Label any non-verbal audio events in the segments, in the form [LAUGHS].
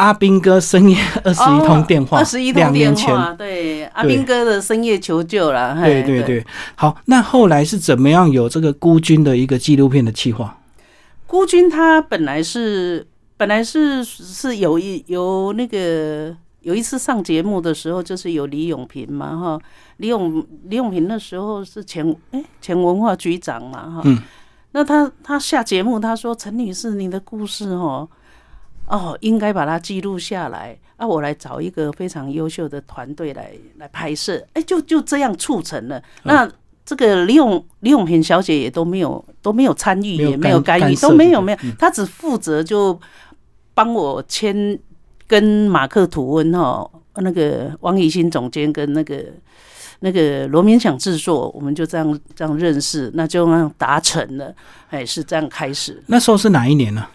阿兵哥深夜二十一通电话，二十一通两电话，对阿兵哥的深夜求救了。嘿对对，对。好，那后来是怎么样有这个孤军的一个纪录片的企划？孤军他本来是本来是是有一有那个有一次上节目的时候，就是有李永平嘛哈，李永李永平那时候是前哎前文化局长嘛哈，嗯那他他下节目他说陈女士你的故事哦哦应该把它记录下来。啊，我来找一个非常优秀的团队来来拍摄，哎就就这样促成了。那。这个李永李永平小姐也都没有都没有参与，没也没有干干预，干都没有没有。嗯，她只负责就帮我签跟马克吐温哈那个王以新总监跟那个那个罗明想制作，我们就这样这样认识，那就这样达成了，哎，是这样开始。那时候是哪一年呢、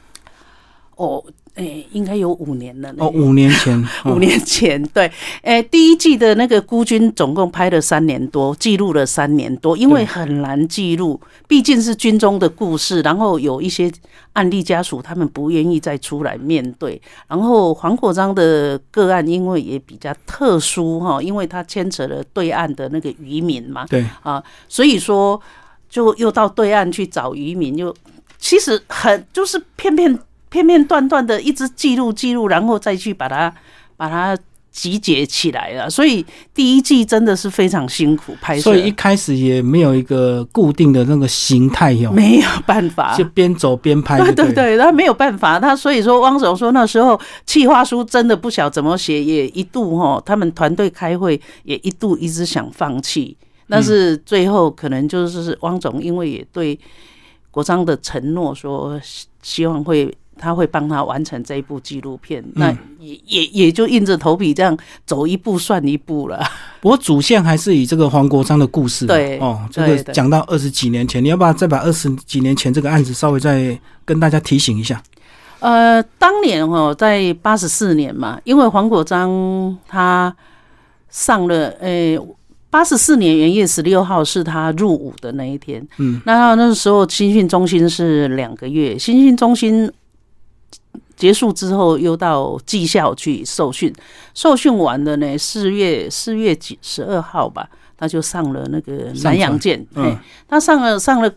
哦，哎，应该有五年了哦，五年前，[LAUGHS] 五哦年前，对，诶，第一季的那个孤军总共拍了三年多，记录了三年多，因为很难记录，毕竟是军中的故事，然后有一些案例家属他们不愿意再出来面对，然后黄国章的个案因为也比较特殊哈，因为他牵扯了对岸的那个渔民嘛，对，啊，所以说就又到对岸去找渔民，又其实很就是片片片片段段的一直记录记录，然后再去把它把它集结起来了。所以第一季真的是非常辛苦拍摄。所，以一开始也没有一个固定的那个形态哟，没有办法。就。边走边拍就对了，[LAUGHS] 对对对，他没有办法，他所以说汪总说那时候企划书真的不晓怎么写，也一度哈，他们团队开会也一度一直想放弃，但是最后可能就是汪总因为也对国章的承诺说希希望会他会帮他完成这一部纪录片，那也也也就硬着头皮这样走一步算一步了。[LAUGHS] 不过主线还是以这个黄国章的故事嘛，对哦，这个讲到二十几年前，你要不要再把二十几年前这个案子稍微再跟大家提醒一下？呃，当年哦，在八十四年嘛，因为黄国章他上了，呃，八十四年元月十六号是他入伍的那一天。嗯，那那时候新训中心是两个月，新训中心结束之后又到技校去受训，受训完了呢，四月四月几十二号吧，他就上了那个南洋船舰，嗯。他上了上了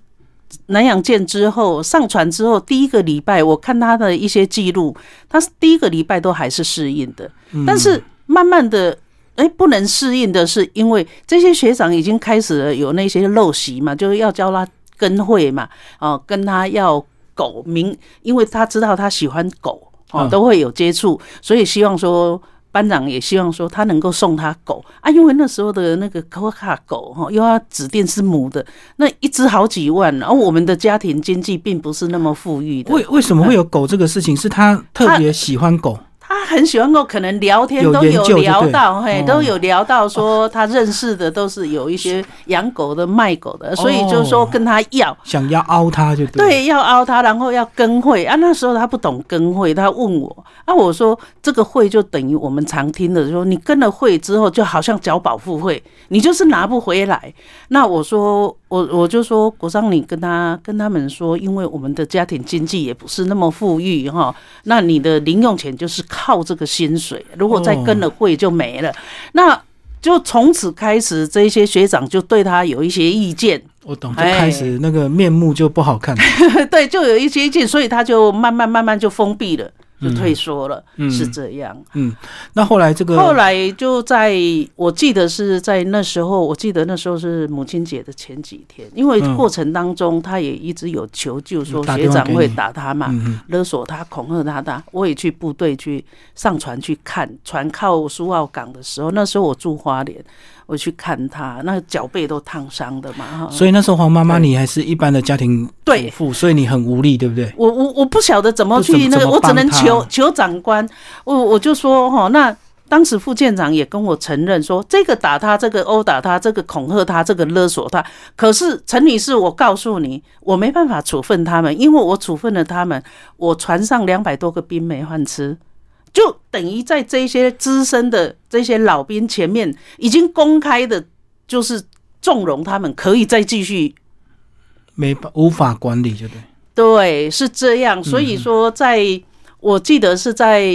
南洋舰之后，上船之后第一个礼拜，我看他的一些记录，他是第一个礼拜都还是适应的，但是慢慢的。哎，不能适应的是，因为这些学长已经开始了有那些陋习嘛，就是要教他跟会嘛，哦，跟他要狗名，因为他知道他喜欢狗，哦，嗯。都会有接触，所以希望说班长也希望说他能够送他狗。啊，因为那时候的那个科卡狗哈，又要指定是母的，那一只好几万，然后我们的家庭经济并不是那么富裕的，为为什么会有狗这个事情？是他特别喜欢狗，他很喜欢我，可能聊天都有聊到，嘿，哦都有聊到说他认识的都是有一些养狗的、卖狗的，所以就说跟他要。想要凹他就对。，对，要凹他，然后要跟会啊。那时候他不懂跟会，他问我啊，我说这个会就等于我们常听的说，你跟了会之后，就好像缴保护费，你就是拿不回来。那我说，我我就说，国商，你跟他跟他们说，因为我们的家庭经济也不是那么富裕哈，那你的零用钱就是靠这个薪水，如果再跟了会就没了。那就从此开始，这些学长就对他有一些意见，我懂，就开始那个面目就不好看。[LAUGHS] 对，就有一些意见，所以他就慢慢慢慢就封闭了，就退缩了，嗯。是这样。嗯，那后来这个后来就在我记得是在那时候，我记得那时候是母亲节的前几天，因为嗯过程当中他也一直有求救，说学长会打他嘛，勒索他、恐吓他的。我也去部队去上船去看，船靠苏澳港的时候，那时候我住花莲，我去看他，那脚背都烫伤的嘛。哈所以那时候黄妈妈你还是一般的家庭主对妇，所以你很无力，对不对？我我我不晓得怎么不怎么去那个，我只能求求长官。我我就说哈，那当时副舰长也跟我承认说，这个打他，这个殴打他，这个恐吓他，这个勒索他。可是陈女士，我告诉你，我没办法处分他们，因为我处分了他们，我船上两百多个兵没饭吃。就等于在这些资深的这些老兵前面，已经公开的，就是纵容他们可以再继续没办无法管理，就对。对，是这样。所以说在，我记得是在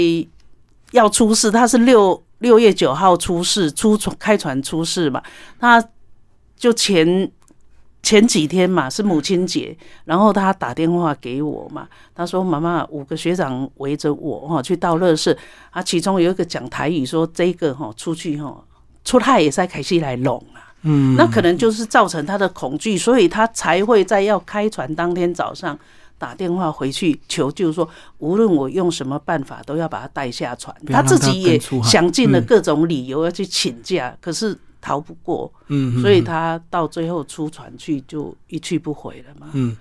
要出事，他是六六月九号出事，出船开船出事嘛，他就前前几天嘛是母亲节，然后他打电话给我嘛，他说妈妈五个学长围着我哈去倒乐事，啊，其中有一个讲台语说这个哈出去哈出太也在凯西来弄啊。嗯，那可能就是造成他的恐惧，所以他才会在要开船当天早上打电话回去求救，说无论我用什么办法都要把他带下船。他他自己也想尽了嗯各种理由要去请假，可是逃不过，嗯，嗯所以嗯他到最后出船去就一去不回了嘛。嗯，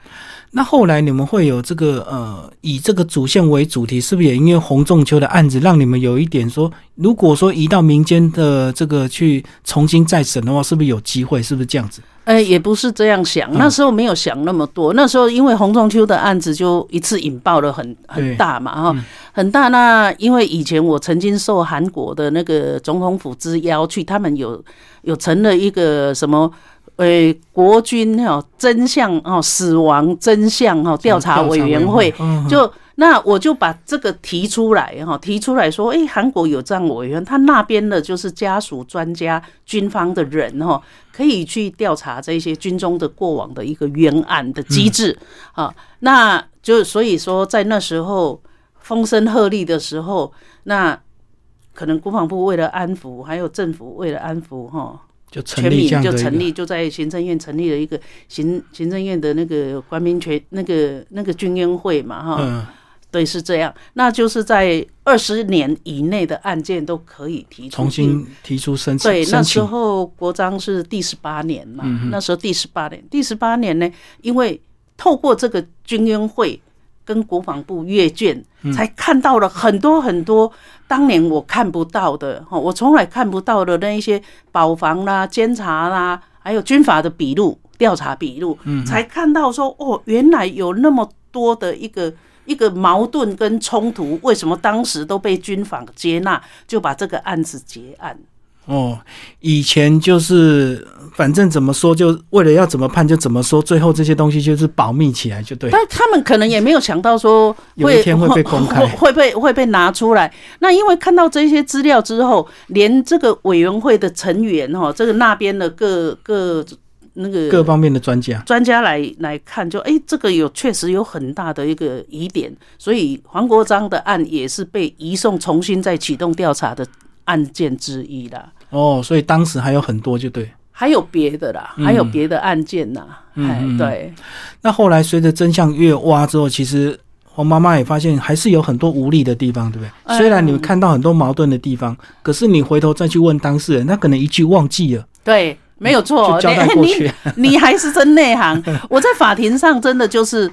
那后来你们会有这个呃，以这个主线为主题，是不是也因为洪仲秋的案子，让你们有一点说，如果说移到民间的这个去重新再审的话，是不是有机会？是不是这样子？呃，也不是这样想，嗯那时候没有想那么多。那时候因为洪仲秋的案子就一次引爆了很很大嘛，哈、嗯很大。那因为以前我曾经受韩国的那个总统府之邀去，他们有有成了一个什么。呃，国军哈真相哦，死亡真相哈调查委员会，嗯就那我就把这个提出来哈，提出来说，诶，韩国有这样委员，他那边的就是家属、专家、军方的人哈，可以去调查这些军中的过往的一个冤案的机制啊。那就所以说，在那时候风声鹤唳的时候，那可能国防部为了安抚，还有政府为了安抚哈，就成全民就成立，就在行政院成立了一个行行政院的那个官民权那个那个军援会嘛哈。嗯，对，是这样，那就是在二十年以内的案件都可以提出重新提出申请，对，那时候国章是第十八年嘛，嗯那时候第十八年，第十八年呢，因为透过这个军援会跟国防部阅卷，嗯才看到了很多很多当年我看不到的哈，我从来看不到的那一些保防啦、监察啦，还有军法的笔录、调查笔录，嗯才看到说哦，原来有那么多的一个。一个矛盾跟冲突，为什么当时都被军方接纳，就把这个案子结案？哦，以前就是反正怎么说，就为了要怎么判就怎么说，最后这些东西就是保密起来就对。但他们可能也没有想到说有一天会被公开会会被会被拿出来。那因为看到这些资料之后，连这个委员会的成员哈，这个那边的各各那个各方面的专家，专家来来看就，哎，这个有确实有很大的一个疑点，所以黄国章的案也是被移送重新再启动调查的案件之一啦。哦，所以当时还有很多就对。还有别的啦，嗯还有别的案件呐，哎、嗯对。那后来随着真相越挖之后，其实黄妈妈也发现还是有很多无力的地方，对不对？哎虽然你们看到很多矛盾的地方，可是你回头再去问当事人，他可能一句忘记了，对，没有错，就交代过 [LAUGHS] 去。你你还是真内行。[LAUGHS] 我在法庭上真的就是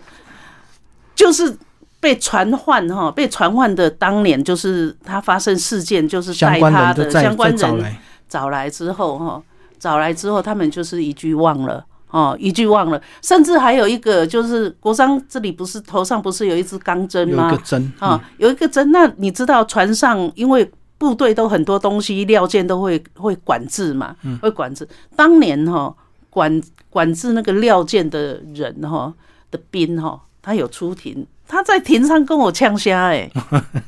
就是被传唤哈，被传唤的当年就是他发生事件，就是相关带他的相关人找来，之后哈，找来之后他们就是一句忘了。哦，一句忘了，甚至还有一个就是国商这里不是头上不是有一支钢针吗有一个？针啊、有一个针。那你知道船上因为部队都很多东西料件都会会管制嘛，会管制。当年哈、管管制那个料件的人哈、的兵哈、他有出庭，他在庭上跟我呛虾哎、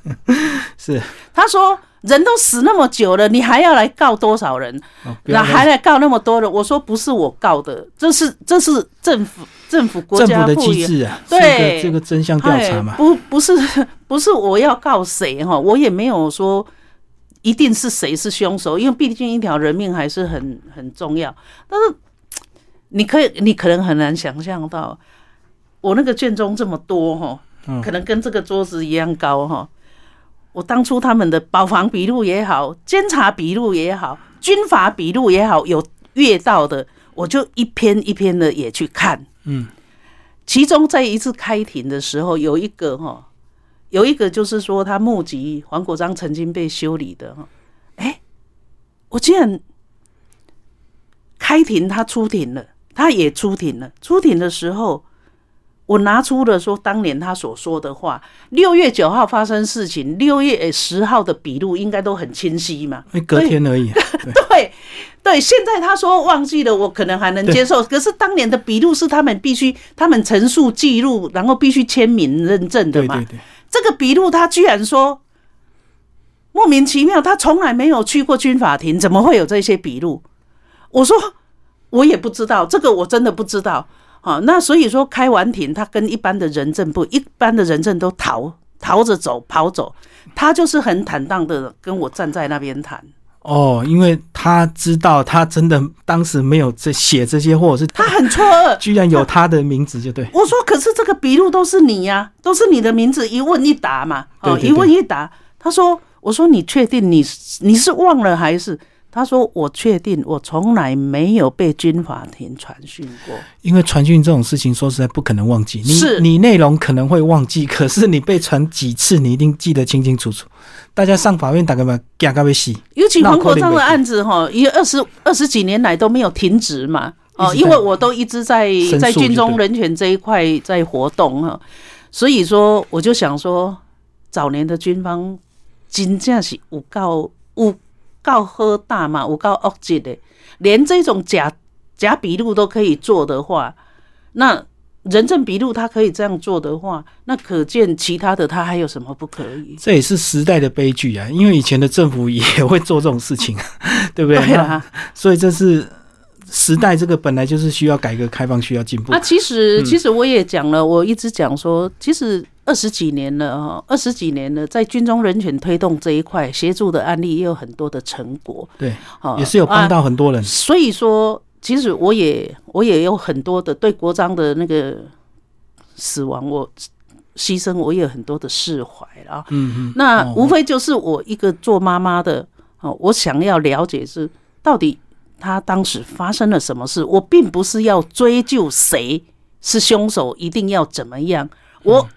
[LAUGHS] 是，他说人都死那么久了，你还要来告多少人？那还来告那么多人？我说不是我告的，这是这是政府政府国家的机制啊，是对这个真相调查嘛哎，不不是不是我要告谁哈，我也没有说一定是谁是凶手，因为毕竟一条人命还是很很重要。但是你可以，你可能很难想象到，我那个卷宗这么多哈，嗯可能跟这个桌子一样高哈。我当初他们的保防笔录也好，监察笔录也好，军法笔录也好，有阅到的，我就一篇一篇的也去看。嗯，其中在一次开庭的时候，有一个哈，有一个就是说他目击黄国章曾经被修理的哈，哎，我竟然开庭，他出庭了，他也出庭了。出庭的时候，我拿出了说当年他所说的话。六月九号发生事情，六月十号的笔录应该都很清晰嘛。隔天而已，对 [LAUGHS] 对，现在他说忘记了，我可能还能接受。[LAUGHS] 可是当年的笔录是他们必须，他们陈述记录，然后必须签名认证的嘛。对对对，这个笔录他居然说莫名其妙，他从来没有去过军法庭，怎么会有这些笔录？我说我也不知道，这个我真的不知道。好，那所以说开完庭，他跟一般的人证不，一般的人证都逃逃着走，跑走，他就是很坦荡的跟我站在那边谈。哦，因为他知道他真的当时没有这写这些，或者是他很错愕，居然有他的名字，就对。我说，可是这个笔录都是你呀，都是你的名字，一问一答嘛，哦，一问一答。他说，我说你确定你你是忘了还是？他说：“我确定，我从来没有被军法庭传讯过。因为传讯这种事情，说实在不可能忘记。是你内容可能会忘记，可是你被传几次，你一定记得清清楚楚。大家上法院打个嘛，嘎嘎被洗。尤其黄国章的案子哈，也二十二十几年来都没有停止嘛。哦，因为我都一直在在军中人权这一块在活动哈，所以说我就想说，早年的军方真正是有告有。”告喝大嘛，我告恶极的，连这种假假笔录都可以做的话，那人证笔录他可以这样做的话，那可见其他的他还有什么不可以？这也是时代的悲剧啊！因为以前的政府也会做这种事情，[LAUGHS] 对不对？对啊，所以这是。时代这个本来就是需要改革开放，需要进步。啊，其实其实我也讲了，我一直讲说，其实二十几年了哈，二十几年了，在军中人权推动这一块协助的案例也有很多的成果。对，也是有帮到很多人。所以说，其实我也我也有很多的对国章的那个死亡，我牺牲，我也有很多的释怀了。嗯嗯。那无非就是我一个做妈妈的哦，我想要了解是到底。他当时发生了什么事？我并不是要追究谁是凶手，一定要怎么样，我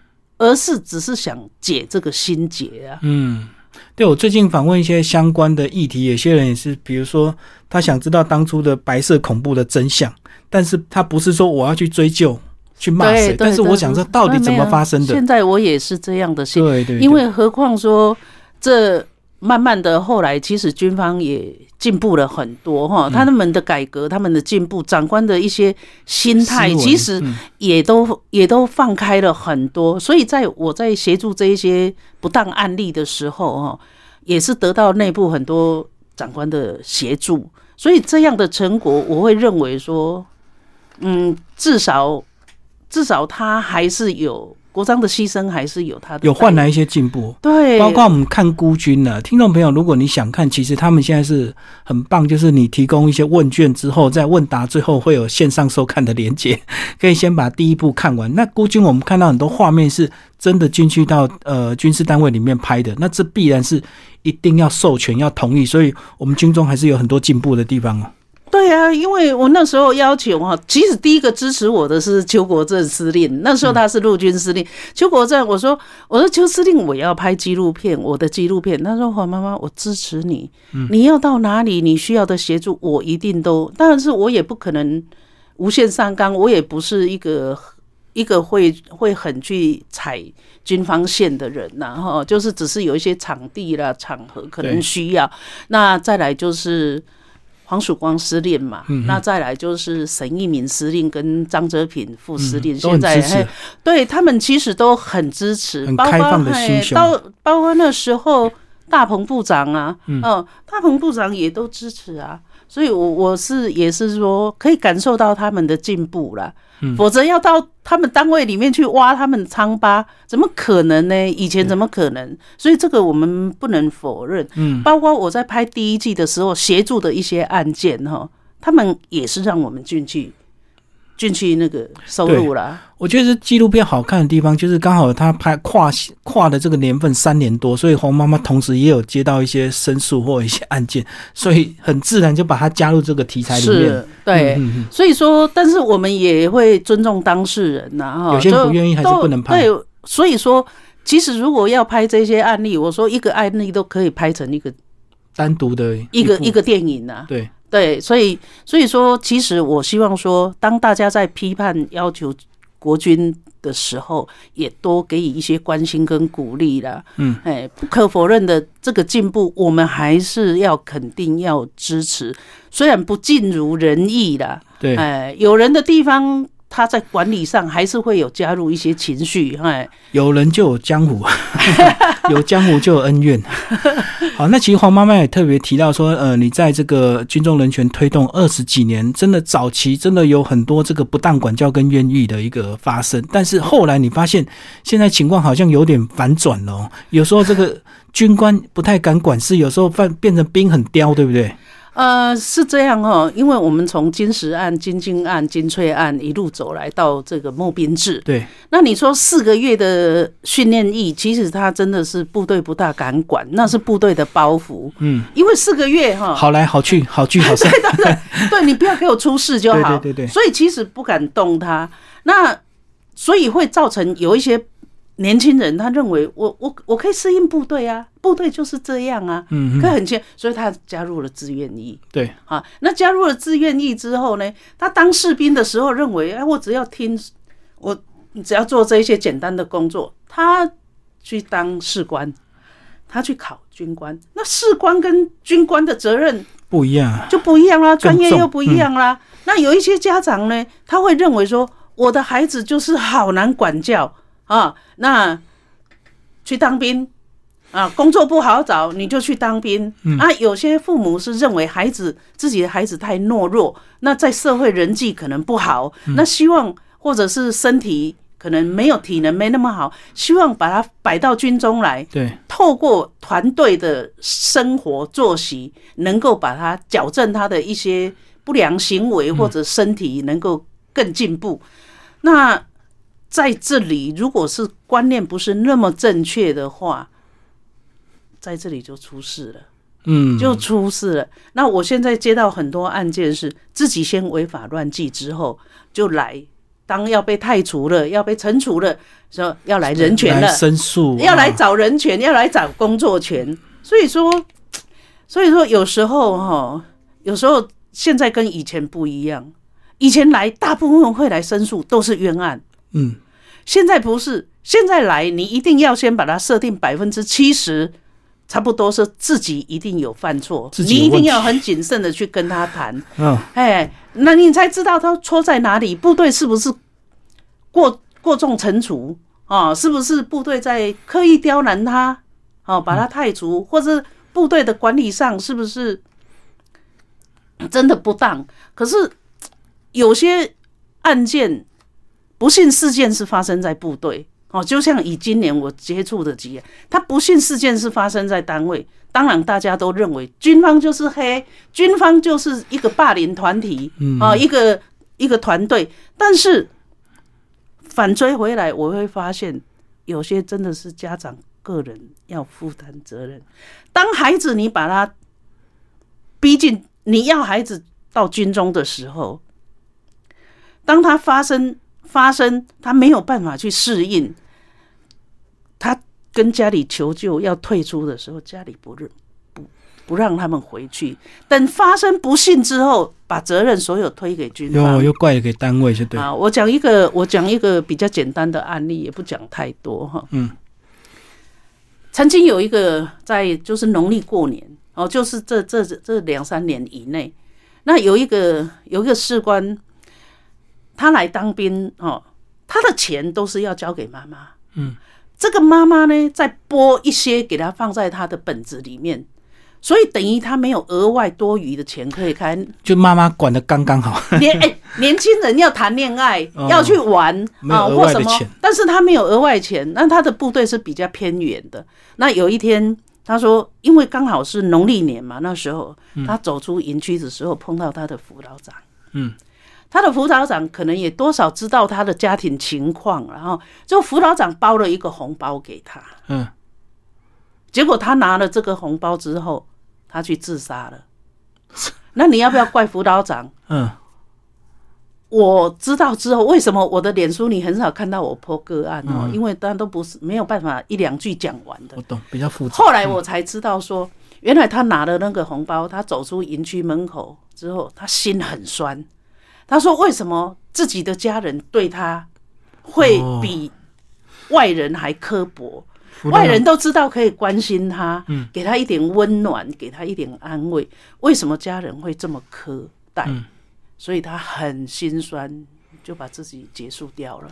而是只是想解这个心结啊。嗯，对我最近访问一些相关的议题，有些人也是，比如说他想知道当初的白色恐怖的真相，但是他不是说我要去追究、去骂谁，但是我想说到底怎么发生的。现在我也是这样的心，对对，因为何况说这。慢慢的，后来其实军方也进步了很多哈，他们的改革，他们的进步，长官的一些心态，其实也都也都放开了很多。所以在我在协助这一些不当案例的时候哈，也是得到内部很多长官的协助。所以这样的成果，我会认为说，嗯，至少至少他还是有。国章的牺牲还是有他的，有换来一些进步。对，包括我们看孤军呢，听众朋友，如果你想看，其实他们现在是很棒，就是你提供一些问卷之后，在问答最后会有线上收看的连接，[LAUGHS] 可以先把第一部看完。那孤军我们看到很多画面是真的进去到呃军事单位里面拍的，那这必然是一定要授权要同意，所以我们军中还是有很多进步的地方哦。对啊，因为我那时候要求哈，其实第一个支持我的是邱国正司令，那时候他是陆军司令。邱国正，我说我说邱司令，我要拍纪录片，我的纪录片。他说黄妈妈，我支持你，你要到哪里，你需要的协助，我一定都。但是我也不可能无限上纲，我也不是一个一个会会很去踩军方线的人呐，哈，就是只是有一些场地啦、场合可能需要。那再来就是。黄曙光司令嘛，那再来就是沈一鸣司令跟张泽平副司令，现在对他们其实都很支持，很开放的心胸。到包括那时候大鹏部长啊，嗯，大鹏部长也都支持啊，所以，我我是也是说可以感受到他们的进步了。否则要到他们单位里面去挖他们的疮疤，怎么可能呢？以前怎么可能？所以这个我们不能否认。嗯，包括我在拍第一季的时候协助的一些案件哈，他们也是让我们进去。进去那个收入了。我觉得纪录片好看的地方，就是刚好他拍跨跨的这个年份三年多，所以黄妈妈同时也有接到一些申诉或一些案件，[LAUGHS] 所以很自然就把它加入这个题材里面。对，所以说，但是我们也会尊重当事人呐，哈，有些不愿意还是不能拍。对，所以说，其实如果要拍这些案例，我说一个案例都可以拍成一个单独的一个一个电影呐。对。对，所以所以说，其实我希望说，当大家在批判要求国军的时候，也多给予一些关心跟鼓励啦。嗯，哎，不可否认的这个进步，我们还是要肯定要支持，虽然不尽如人意啦。对，哎，有人的地方。他在管理上还是会有加入一些情绪，哎，有人就有江湖，[LAUGHS] 有江湖就有恩怨。[LAUGHS] 好，那其实黄妈妈也特别提到说，呃，你在这个军中人权推动二十几年，真的早期真的有很多这个不当管教跟冤狱的一个发生，但是后来你发现现在情况好像有点反转了哦，有时候这个军官不太敢管事，有时候变变成兵很刁，对不对？呃，是这样哦，因为我们从金石案、金金案、金翠案一路走来到这个募兵制，对，那你说四个月的训练役，其实他真的是部队不大敢管，那是部队的包袱，嗯，因为四个月哈，好来好去，[LAUGHS] 好聚好散，对对对，对你不要给我出事就好，[LAUGHS] 对对对对。所以其实不敢动他，那所以会造成有一些年轻人他认为我我我可以适应部队啊，部队就是这样啊，嗯可以很轻，所以他加入了志愿役。对，啊，那加入了志愿役之后呢，他当士兵的时候认为，哎，我只要听，我只要做这一些简单的工作，他去当士官，他去考军官，那士官跟军官的责任不一样啊，就不一样啦，专业又不一样啦。那有一些家长呢，他会认为说，我的孩子就是好难管教啊，那去当兵啊，工作不好找，你就去当兵、啊。有些父母是认为孩子自己的孩子太懦弱，那在社会人际可能不好，那希望或者是身体可能没有体能没那么好，希望把他摆到军中来，对，透过团队的生活作息，能够把他矫正他的一些不良行为或者身体能够更进步。那在这里，如果是观念不是那么正确的话，在这里就出事了。嗯，就出事了。那我现在接到很多案件是自己先违法乱纪之后就来，当要被太除了，要被惩处了，说要来人权了，申诉，要来啊找人权，要来找工作权。所以说，所以说有时候哈，有时候现在跟以前不一样。以前来大部分会来申诉都是冤案，嗯，现在不是。现在来你一定要先把它设定百分之七十，差不多是自己一定有犯错，你一定要很谨慎的去跟他谈。[LAUGHS] 嗯，哎，那你才知道他错在哪里，部队是不是过过重惩处啊？是不是部队在刻意刁难他？哦、把他太除，或者部队的管理上是不是真的不当？可是有些案件，不幸事件是发生在部队。哦，就像以今年我接触的几案，他不幸事件是发生在单位，当然大家都认为军方就是黑，军方就是一个霸凌团体啊、一个一个团队。但是反追回来，我会发现有些真的是家长个人要负担责任。当孩子你把他逼进，你要孩子到军中的时候，当他发生发生他没有办法去适应，他跟家里求救要退出的时候，家里不认不不让他们回去。等发生不幸之后，把责任所有推给军又方。又怪给单位，就对，啊，我讲一个，我讲一个比较简单的案例，也不讲太多哈。嗯，曾经有一个在就是农历过年哦，就是这这这两三年以内，那有一个有一个士官，他来当兵哦，他的钱都是要交给妈妈。嗯，这个妈妈呢，再拨一些给他放在他的本子里面。所以等于他没有额外多余的钱可以开。就妈妈管的刚刚好，年哎、年轻人要谈恋爱，[LAUGHS] 哦。要去玩啊或什么但是他没有额外钱，那他的部队是比较偏远的。那有一天，他说，因为刚好是农历年嘛，那时候他走出营区的时候碰到他的辅导长，嗯，他的辅导长可能也多少知道他的家庭情况，然后就辅导长包了一个红包给他，嗯，结果他拿了这个红包之后，他去自杀了。[LAUGHS] 那你要不要怪辅导长？嗯，我知道之后，为什么我的脸书你很少看到我 po 个案哦？嗯因为大家都不是没有办法一两句讲完的我。懂，比较复杂。后来我才知道说，原来他拿了那个红包，他走出营区门口之后，他心很酸。他说：“为什么自己的家人对他会哦比外人还刻薄？外人都知道可以关心他，给他一点温暖，给他一点安慰，为什么家人会这么苛待？嗯所以他很心酸，就把自己结束掉了。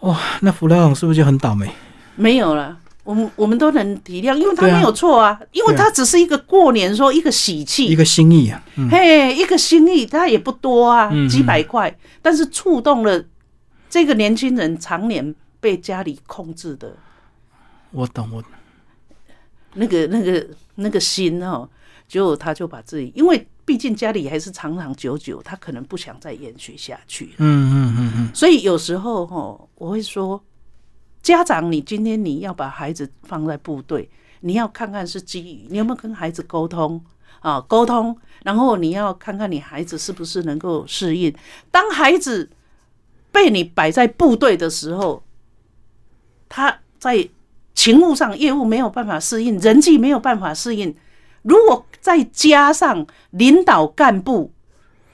哇，那辅导长是不是就很倒霉？没有了，我们我们都能体谅，因为他没有错啊，因为他只是一个过年说一个喜气，一个心意啊，嗯，嘿，一个心意，他也不多啊嗯，几百块，但是触动了这个年轻人常年被家里控制的我懂，我懂。那个、那个、那个心哦，结果他就把自己，因为毕竟家里还是长长久久，他可能不想再延续下去，嗯嗯嗯嗯，所以有时候哦，我会说，家长，你今天你要把孩子放在部队，你要看看是基于你有没有跟孩子沟通啊，沟通，然后你要看看你孩子是不是能够适应。当孩子被你摆在部队的时候，他在勤务上业务没有办法适应，人际没有办法适应。如果再加上领导干部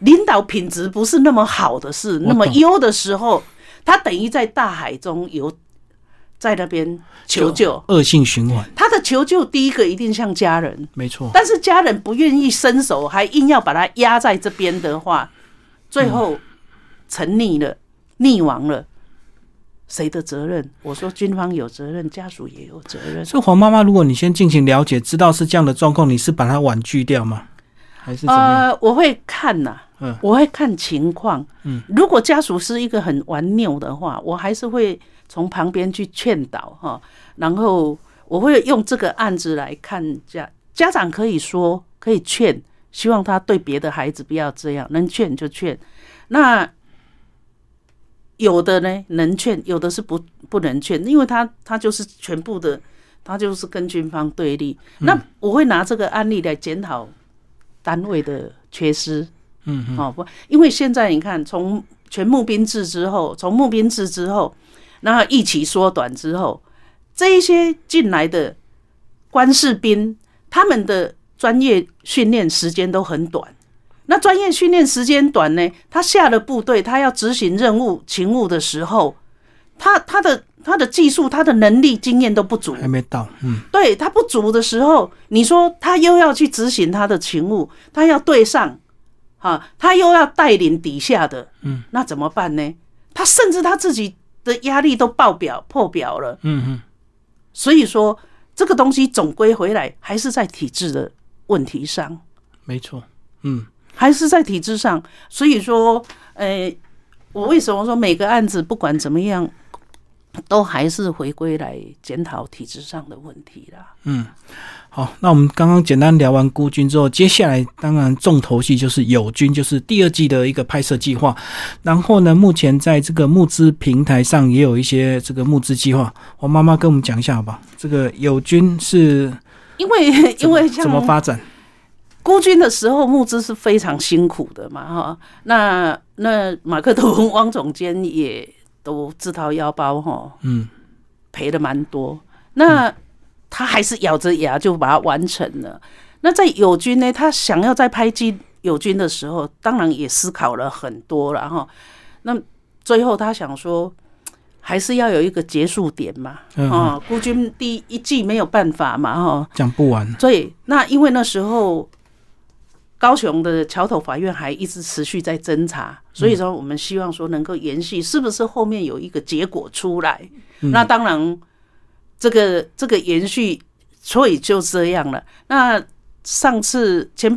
领导品质不是那么好的事，那么优的时候，他等于在大海中游，在那边求救。恶性循环，他的求救第一个一定像家人，没错，但是家人不愿意伸手，还硬要把他压在这边的话，最后沉溺了、溺亡了，谁的责任？我说军方有责任，家属也有责任。所以黄妈妈，如果你先进行了解，知道是这样的状况，你是把它婉拒掉吗？还是怎么样？呃，我会看呐、嗯我会看情况。嗯，如果家属是一个很顽拗的话，我还是会从旁边去劝导哈，然后我会用这个案子来看家家长可以说可以劝，希望他对别的孩子不要这样，能劝就劝。那有的呢能劝，有的是不不能劝，因为他他就是全部的，他就是跟军方对立。那我会拿这个案例来检讨单位的缺失。嗯好，哦不，因为现在你看，从全募兵制之后，从募兵制之后，然后一起缩短之后，这一些进来的官士兵，他们的专业训练时间都很短。那专业训练时间短呢，他下了部队，他要执行任务、勤务的时候，他他的他的技术、他的能力、经验都不足。还没到，嗯，对他不足的时候，你说他又要去执行他的勤务，他要对上，啊，他又要带领底下的，嗯，那怎么办呢？他甚至他自己的压力都爆表破表了，嗯嗯，所以说这个东西总归回来还是在体制的问题上，没错，嗯，还是在体制上。所以说，呃，我为什么说每个案子不管怎么样，都还是回归来检讨体制上的问题啦。嗯好，那我们刚刚简单聊完孤军之后，接下来当然重头戏就是友军，就是第二季的一个拍摄计划。然后呢，目前在这个募资平台上也有一些这个募资计划。我妈妈跟我们讲一下好吧？这个友军是因为因为怎么发展？孤军的时候募资是非常辛苦的嘛，哈。那那马克吐温汪总监也都自掏腰包哈，嗯，赔了蛮多。那他还是咬着牙就把它完成了。那在友军呢，他想要再拍机友军的时候，当然也思考了很多了哈。那最后他想说，还是要有一个结束点嘛，嗯啊，孤军第一季没有办法嘛，哈。讲不完。所以那因为那时候高雄的桥头法院还一直持续在侦查，所以说我们希望说能够延续，是不是后面有一个结果出来？那当然，这个这个延续，所以就这样了。那上次前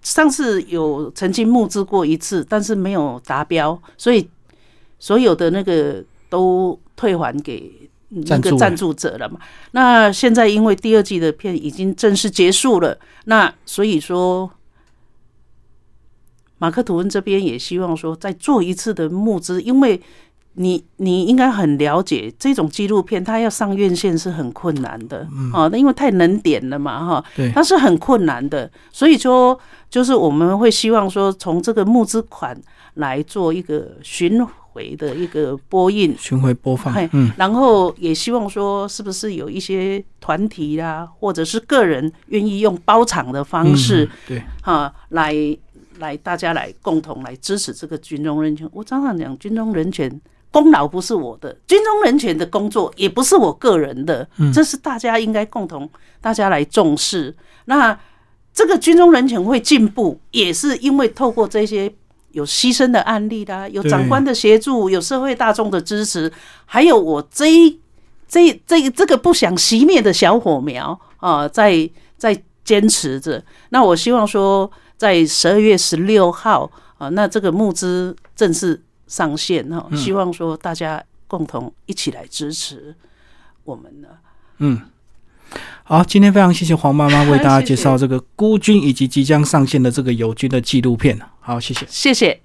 上次有曾经募资过一次，但是没有达标，所以所有的那个都退还给那个赞助者了嘛。那现在因为第二季的片已经正式结束了，那所以说。马克吐温这边也希望说再做一次的募资，因为你你应该很了解这种纪录片，它要上院线是很困难的，哦，那因为太能点了嘛，哈，对。它是很困难的，所以说就是我们会希望说从这个募资款来做一个巡回的一个播映，巡回播放嘿，嗯，然后也希望说是不是有一些团体啦，或者是个人愿意用包场的方式嗯，对，哈、来来大家来共同来支持这个军中人权。我常常讲，军中人权功劳不是我的，军中人权的工作也不是我个人的，这是大家应该共同大家来重视。那这个军中人权会进步，也是因为透过这些有牺牲的案例啦，有对长官的协助，有社会大众的支持，还有我这一这这这个不想熄灭的小火苗啊，在在坚持着。那我希望说，在十二月十六号啊，那这个募资正式上线哈，希望说大家共同一起来支持我们呢。嗯，好，今天非常谢谢黄妈妈为大家介绍这个孤军以及即将上线的这个友军的纪录片。好，谢谢。谢谢。